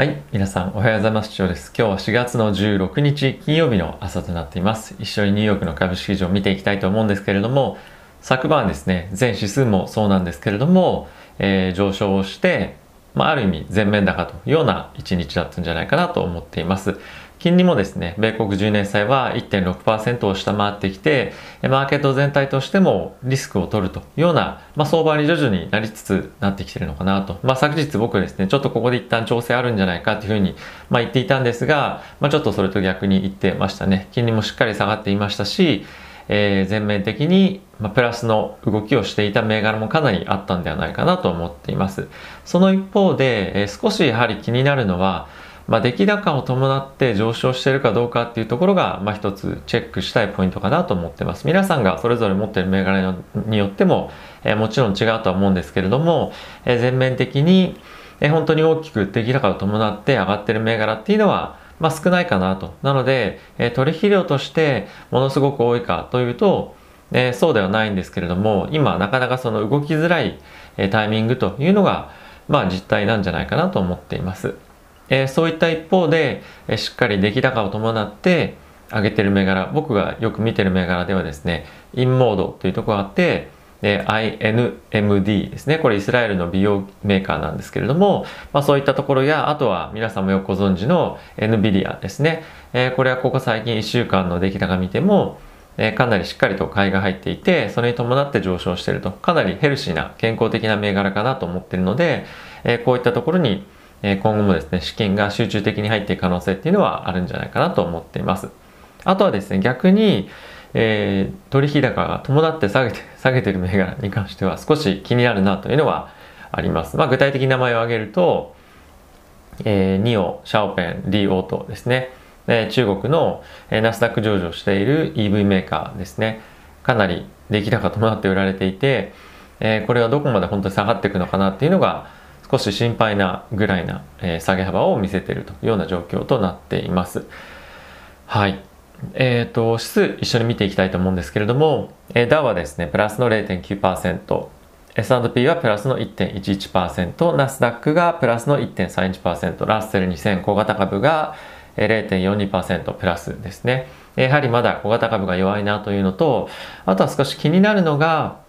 はい。皆さん、おはようございます。長です。今日は4月の16日金曜日の朝となっています。一緒にニューヨークの株式市場を見ていきたいと思うんですけれども、昨晩ですね、全指数もそうなんですけれども、えー、上昇をして、まあ、ある意味全面高というような一日だったんじゃないかなと思っています。金利もですね、米国10年債は1.6%を下回ってきて、マーケット全体としてもリスクを取るというような、まあ、相場に徐々になりつつなってきてるのかなと。まあ、昨日僕ですね、ちょっとここで一旦調整あるんじゃないかというふうに、まあ、言っていたんですが、まあ、ちょっとそれと逆に言ってましたね。金利もしっかり下がっていましたし、えー、全面的に、まあ、プラスの動きをしていた銘柄もかなりあったんではないかなと思っています。その一方で、えー、少しやはり気になるのは、まあ、出来高を伴って上昇しているかどうかっていうところが、まあ、一つチェックしたいポイントかなと思ってます。皆さんがそれぞれ持ってる銘柄によっても、えー、もちろん違うとは思うんですけれども、えー、全面的に、えー、本当に大きく出来高を伴って上がってる銘柄っていうのは、まあ、少ないかなと。なので、えー、取引量としてものすごく多いかというと、えー、そうではないんですけれども、今なかなかその動きづらい、えー、タイミングというのが、まあ実態なんじゃないかなと思っています。えー、そういった一方で、えー、しっかり出来高を伴って上げてる銘柄僕がよく見てる銘柄ではですねインモードというとこがあってで INMD ですね。これイスラエルの美容メーカーなんですけれども、まあ、そういったところやあとは皆さんもよくご存知の NVIDIA ですね、えー、これはここ最近1週間の出来高見てもえかなりしっかりと買いが入っていてそれに伴って上昇していると。かなりヘルシーな健康的な銘柄かなと思っているので、えこういったところにえ今後もですね、資金が集中的に入っていく可能性っていうのはあるんじゃないかなと思っています。あとはですね、逆に、えー、取引高が伴って下げて、下げてる銘柄に関しては少し気になるなというのはあります。まあ、具体的に名前を挙げると、えー、ニオ、シャオペン、リーオートですね。えー、中国の、えー、ナスダック上場している EV メーカーですね。かなり出来高伴って売られていて、えー、これはどこまで本当に下がっていくのかなっていうのが、少し心配なぐらいな、えー、下げ幅を見せているというような状況となっています。はい。えっ、ー、と、指数一緒に見ていきたいと思うんですけれども、えー、ダウはですね、プラスの0.9%、S&P はプラスの1.11%、ナスダックがプラスの1.31%、ラッセル2000小型株が0.42%プラスですね。やはりまだ小型株が弱いなというのと、あとは少し気になるのが、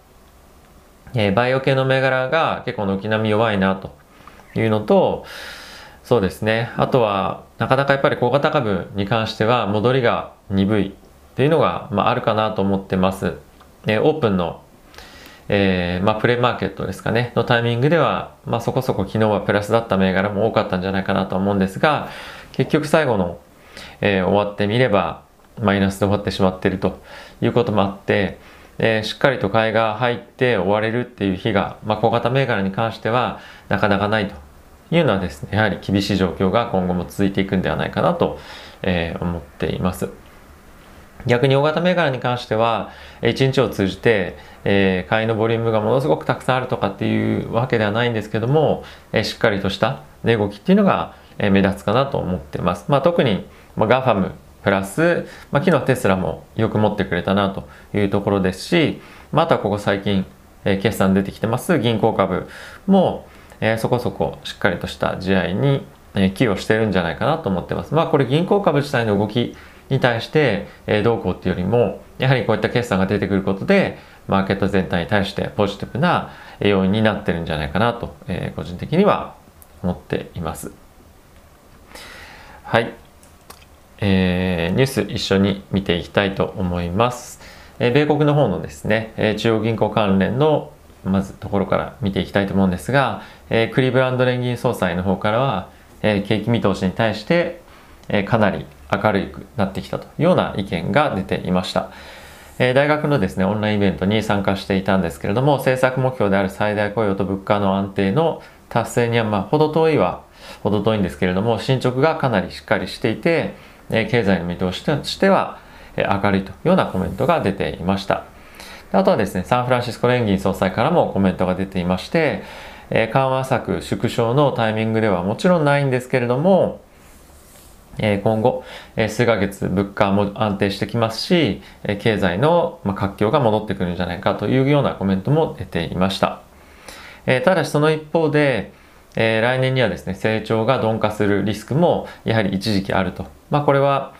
えー、バイオ系の銘柄が結構軒並み弱いなというのと、そうですね。あとは、なかなかやっぱり小型株に関しては戻りが鈍いっていうのが、まあ、あるかなと思ってます。えー、オープンの、えー、まあ、プレイマーケットですかね、のタイミングでは、まあ、そこそこ昨日はプラスだった銘柄も多かったんじゃないかなと思うんですが、結局最後の、えー、終わってみれば、マイナスで終わってしまっているということもあって、え、しっかりと買いが入って終われるっていう日が、まあ、小型銘柄に関してはなかなかないというのはですね、やはり厳しい状況が今後も続いていくんではないかなと、え、思っています。逆に大型銘柄に関しては、1日を通じて、え、買いのボリュームがものすごくたくさんあるとかっていうわけではないんですけども、え、しっかりとした値動きっていうのが、目立つかなと思ってます。まあ、特に、まあ、ガファムプラス、まあ、昨日テスラもよく持ってくれたなというところですし、またここ最近、えー、決算出てきてます銀行株も、えー、そこそこしっかりとした試合に、えー、寄与してるんじゃないかなと思ってます。まあこれ銀行株自体の動きに対して、えー、どうこうっていうよりも、やはりこういった決算が出てくることで、マーケット全体に対してポジティブな要因になってるんじゃないかなと、えー、個人的には思っています。はい。えー、ニュース一緒に見ていきたいと思います。えー、米国の方のですね、えー、中央銀行関連のまずところから見ていきたいと思うんですが、えクリーブランド連銀総裁の方からは、え景気見通しに対して、えかなり明るくなってきたというような意見が出ていました。え大学のですね、オンラインイベントに参加していたんですけれども、政策目標である最大雇用と物価の安定の達成には、まあ、程遠いは程遠いんですけれども、進捗がかなりしっかりしていて、経済の見通しとしては明るいというようなコメントが出ていました。あとはですね、サンフランシスコ連銀総裁からもコメントが出ていまして、緩和策縮小のタイミングではもちろんないんですけれども、今後、数ヶ月物価も安定してきますし、経済の活況が戻ってくるんじゃないかというようなコメントも出ていました。ただしその一方で、え、来年にはですね成長が鈍化するリスクもやはり一時期あると、まあ、これは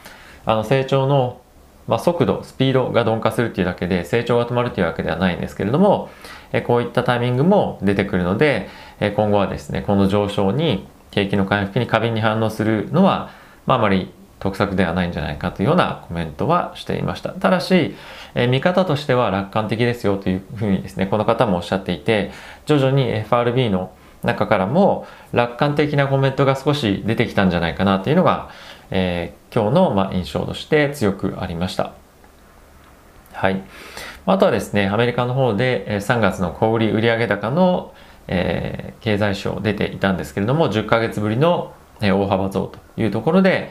あの成長の、まあ、速度スピードが鈍化するっていうだけで成長が止まるというわけではないんですけれども、え、こういったタイミングも出てくるので、え、今後はですねこの上昇に景気の回復に過敏に反応するのは、まあ、あまり得策ではないんじゃないかというようなコメントはしていました。ただし、え、見方としては楽観的ですよというふうにですねこの方もおっしゃっていて徐々に FRB の中からも楽観的なコメントが少し出てきたんじゃないかなというのが、えー、今日のま印象として強くありました。はい。あとはですね、アメリカの方で3月の小売売上高の、えー、経済省出ていたんですけれども、10ヶ月ぶりの大幅増というところで、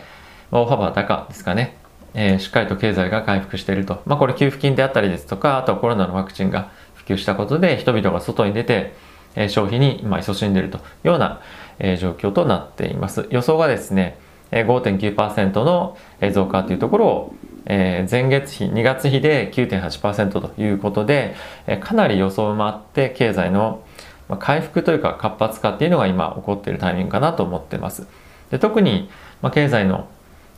大幅高ですかね、えー、しっかりと経済が回復していると。まあこれ給付金であったりですとか、あとはコロナのワクチンが普及したことで人々が外に出て、え消費に今勤しんでいるというような、え状況となっています。予想がですね、5.9%の増加というところを、前月比、2月比で9.8%ということで、かなり予想もあって経済の回復というか活発化っていうのが今起こっているタイミングかなと思ってます。で特に、経済の、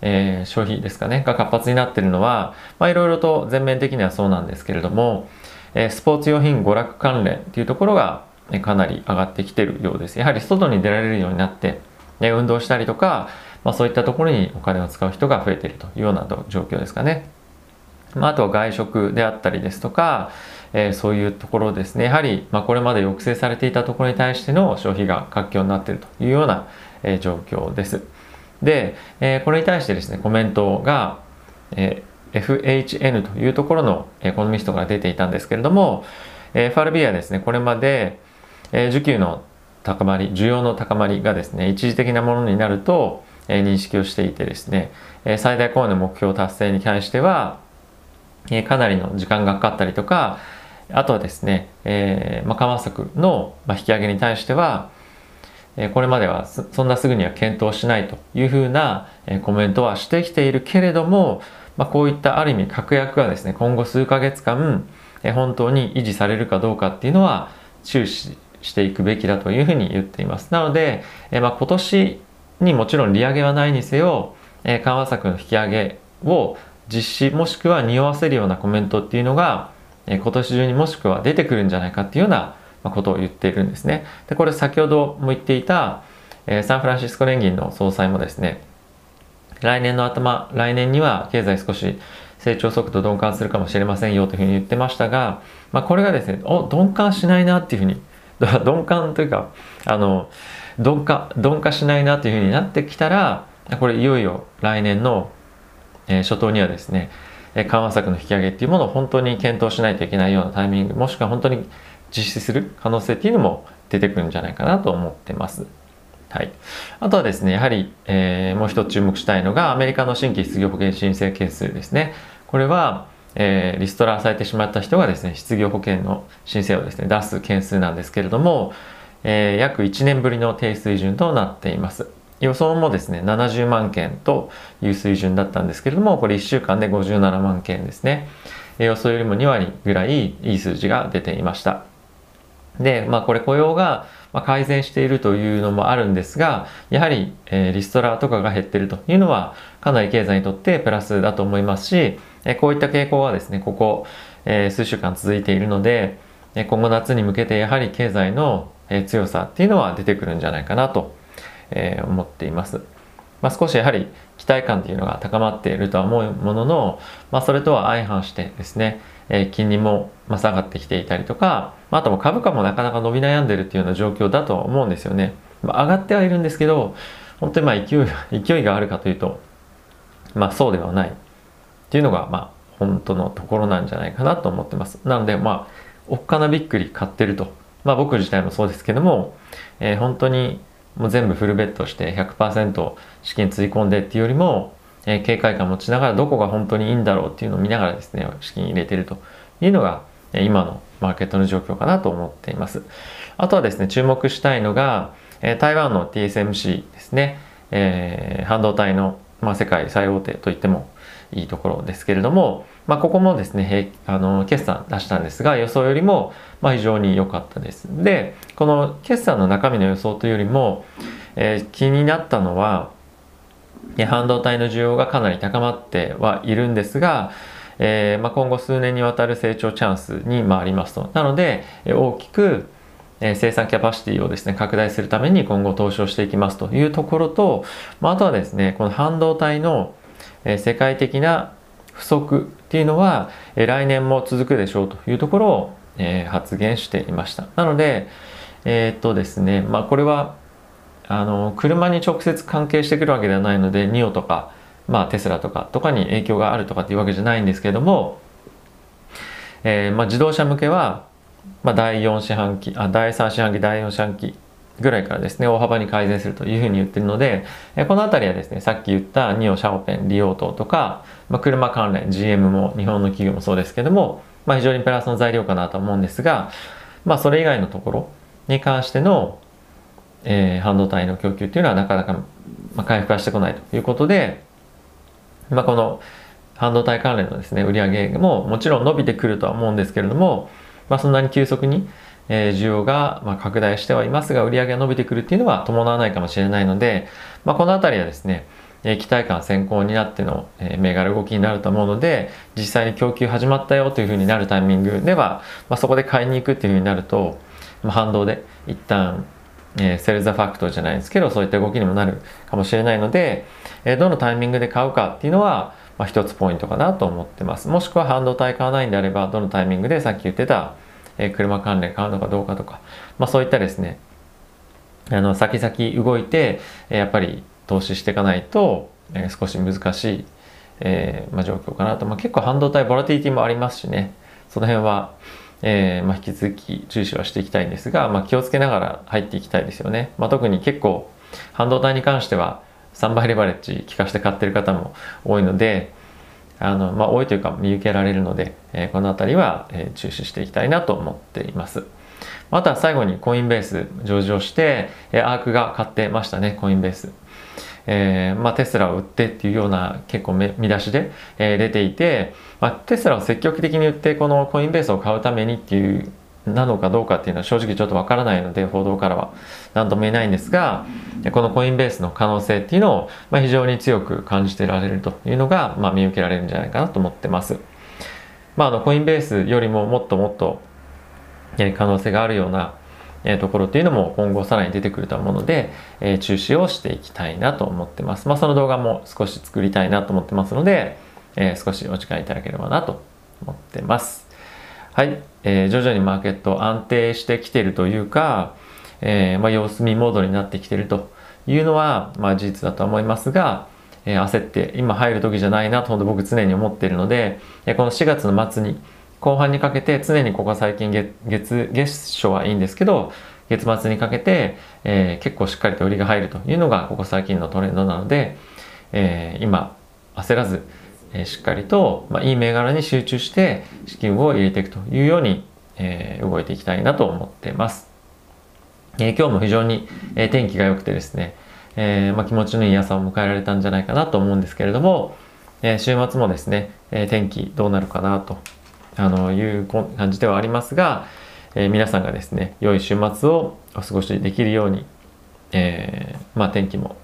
消費ですかねが活発になっているのはいろいろと全面的にはそうなんですけれども、スポーツ用品娯楽関連っていうところがかなり上がってきてるようです。やはり外に出られるようになって、運動したりとか、まあ、そういったところにお金を使う人が増えているというような状況ですかね。まあ、あとは外食であったりですとか、えー、そういうところですね。やはり、まあ、これまで抑制されていたところに対しての消費が活況になっているというような、えー、状況です。で、えー、これに対してですね、コメントが、えー、FHN というところのエコノミストが出ていたんですけれども、FRB はですね、これまでえ需給の高まり需要の高まりがですね一時的なものになると、認識をしていてですね、最大公演の目標達成に関しては、かなりの時間がかかったりとかあとはですね、えーまあ、緩和策の、引き上げに対しては、これまではそんなすぐには検討しないというふうな、コメントはしてきているけれども、まあ、こういったある意味確約がですね今後数ヶ月間、本当に維持されるかどうかっていうのは注視していくべきだというふうに言っています。なので、まあ、今年にもちろん利上げはないにせよ、え緩和策の引き上げを実施もしくは匂わせるようなコメントっていうのが、え今年中にもしくは出てくるんじゃないかっていうようなことを言っているんですね。でこれ先ほども言っていた、えサンフランシスコ連銀の総裁もですね来年の頭来年には経済少し成長速度鈍感するかもしれませんよというふうに言ってましたが、まあ、これがですねお鈍感しないなっていうふうに鈍感というかあの鈍化鈍化しないなというふうになってきたらこれいよいよ来年の、えー、初頭にはですね緩和策の引き上げっていうものを本当に検討しないといけないようなタイミングもしくは本当に実施する可能性っていうのも出てくるんじゃないかなと思ってます。はい、あとはですねやはり、えー、もう一つ注目したいのがアメリカの新規失業保険申請件数ですね。これはえー、リストラされてしまった人がですね失業保険の申請をですね出す件数なんですけれども、えー、約1年ぶりの低水準となっています。予想もですね70万件という水準だったんですけれどもこれ1週間で57万件ですね。予想よりも2割ぐらいいい数字が出ていました。でまあこれ雇用が改善しているというのもあるんですがやはり、えー、リストラとかが減っているというのはかなり経済にとってプラスだと思いますしえこういった傾向はですね、ここ、え数週間続いているので、今後夏に向けてやはり経済の強さっていうのは出てくるんじゃないかなと思っています。まあ、少しやはり期待感っていうのが高まっているとは思うものの、まあ、それとは相反してですね、え金利も下がってきていたりとか、あとも株価もなかなか伸び悩んでるっていうような状況だと思うんですよね。まあ、上がってはいるんですけど、本当にまあ勢い勢いがあるかというと、まあそうではない。ていうのがまあ本当のところなんじゃないかなと思ってます。なのでまあおっかなびっくり買ってると。まあ僕自体もそうですけども、えー、本当にもう全部フルベットして100%資金つぎ込んでっていうよりも、えー、警戒感持ちながらどこが本当にいいんだろうっていうのを見ながらですね、資金入れてるというのが、えー、今のマーケットの状況かなと思っています。あとはですね、注目したいのが、えー、台湾の TSMC ですね、えー、半導体の、まあ、世界最大手といってもいいところですけれども、まあ、ここもですねあの決算出したんですが予想よりもま非常に良かったです。でこの決算の中身の予想というよりも、えー、気になったのは半導体の需要がかなり高まってはいるんですが、えー、まあ、今後数年にわたる成長チャンスに回りますと。なので大きくえ生産キャパシティをですね拡大するために今後投資をしていきますというところと、まあ、とはですねこの半導体のえ世界的な不足っていうのはえ来年も続くでしょうというところをえ発言していました。なのでえー、っとですねまあこれはあの車に直接関係してくるわけではないので NIO とか、まあ、テスラとかとかに影響があるとかっていうわけじゃないんですけども、えーまあ、自動車向けはまあ、第4四半期あ第3四半期第4四半期ぐらいからですね大幅に改善するというふうに言ってるのでこの辺りはですねさっき言ったニオシャオペンリオートとか、まあ、車関連 GM も日本の企業もそうですけども、まあ、非常にプラスの材料かなと思うんですが、まあ、それ以外のところに関しての、えー、半導体の供給っていうのはなかなか、まあ、回復はしてこないということで、まあ、この半導体関連のですね売上ももちろん伸びてくるとは思うんですけれどもまあ、そんなに急速に、えー、需要が、まあ、拡大してはいますが売上が伸びてくるっていうのは伴わないかもしれないので、まあ、この辺りはですねえ期待感先行になっての、え銘柄動きになると思うので実際に供給始まったよというふうになるタイミングでは、まあ、そこで買いに行くっていうふうになると、まあ、反動で一旦、えー、セルザファクトじゃないですけどそういった動きにもなるかもしれないので、えー、どのタイミングで買うかっていうのは、まあ、一つポイントかなと思ってます。もしくは半導体買わないんであればどのタイミングでさっき言ってたえ車関連買うのかどうかとか、まあ、そういったですねあの先々動いてえやっぱり投資していかないと、え少し難しい、えー、まあ、状況かなと、まあ、結構半導体ボラティティもありますしね。その辺は、えー、まあ、引き続き注視はしていきたいんですが、ま気をつけながら入っていきたいですよね、ま特に結構半導体に関しては3倍レバレッジ効かして買ってる方も多いので、あの、まあ、多いというか見受けられるので、えー、この辺りは、えー、注視していきたいなと思っています。また最後にコインベース上場して、えー、アークが買ってましたね、コインベース。えーまあ、テスラを売ってっていうような結構見出しで、えー、出ていて、まあ、テスラを積極的に売ってこのコインベースを買うためにっていうなのかどうかっていうのは正直ちょっとわからないので報道からは何とも言えないんですがこのコインベースの可能性っていうのを、まあ、非常に強く感じてられるというのが、まあ、見受けられるんじゃないかなと思ってます。まあ、あのコインベースよりももっともっと可能性があるようなところっていうのも今後さらに出てくると思うので、えー、中止をしていきたいなと思ってます。まあ、その動画も少し作りたいなと思ってますので、えー、少しお時間いただければなと思ってます。はい、えー、徐々にマーケット安定してきてるというか、えー、まあ、様子見モードになってきてるというのは、まあ、事実だと思いますが、えー、焦って今入る時じゃないなと僕常に思っているので、えこの4月の末に後半にかけて常にここ最近月月月初はいいんですけど月末にかけて、え結構しっかりと売りが入るというのがここ最近のトレンドなので、え今焦らずえしっかりと、まあ、いい銘柄に集中して資金を入れていくというように、えー、動いていきたいなと思っています。えー、今日も非常に、えー、天気が良くてですね、えーまあ、気持ちのいい朝を迎えられたんじゃないかなと思うんですけれども、えー、週末もですね、えー、天気どうなるかなとあのいう感じではありますが、えー、皆さんがですね良い週末をお過ごしできるように、えーまあ、天気も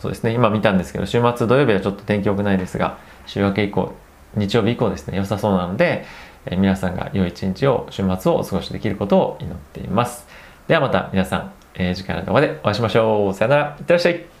そうですね今見たんですけど週末土曜日はちょっと天気良くないですが週明け以降日曜日以降ですね良さそうなので、え、皆さんが良い一日を週末をお過ごしできることを祈っています。ではまた皆さん、えー、次回の動画でお会いしましょう。さよなら。いってらっしゃい。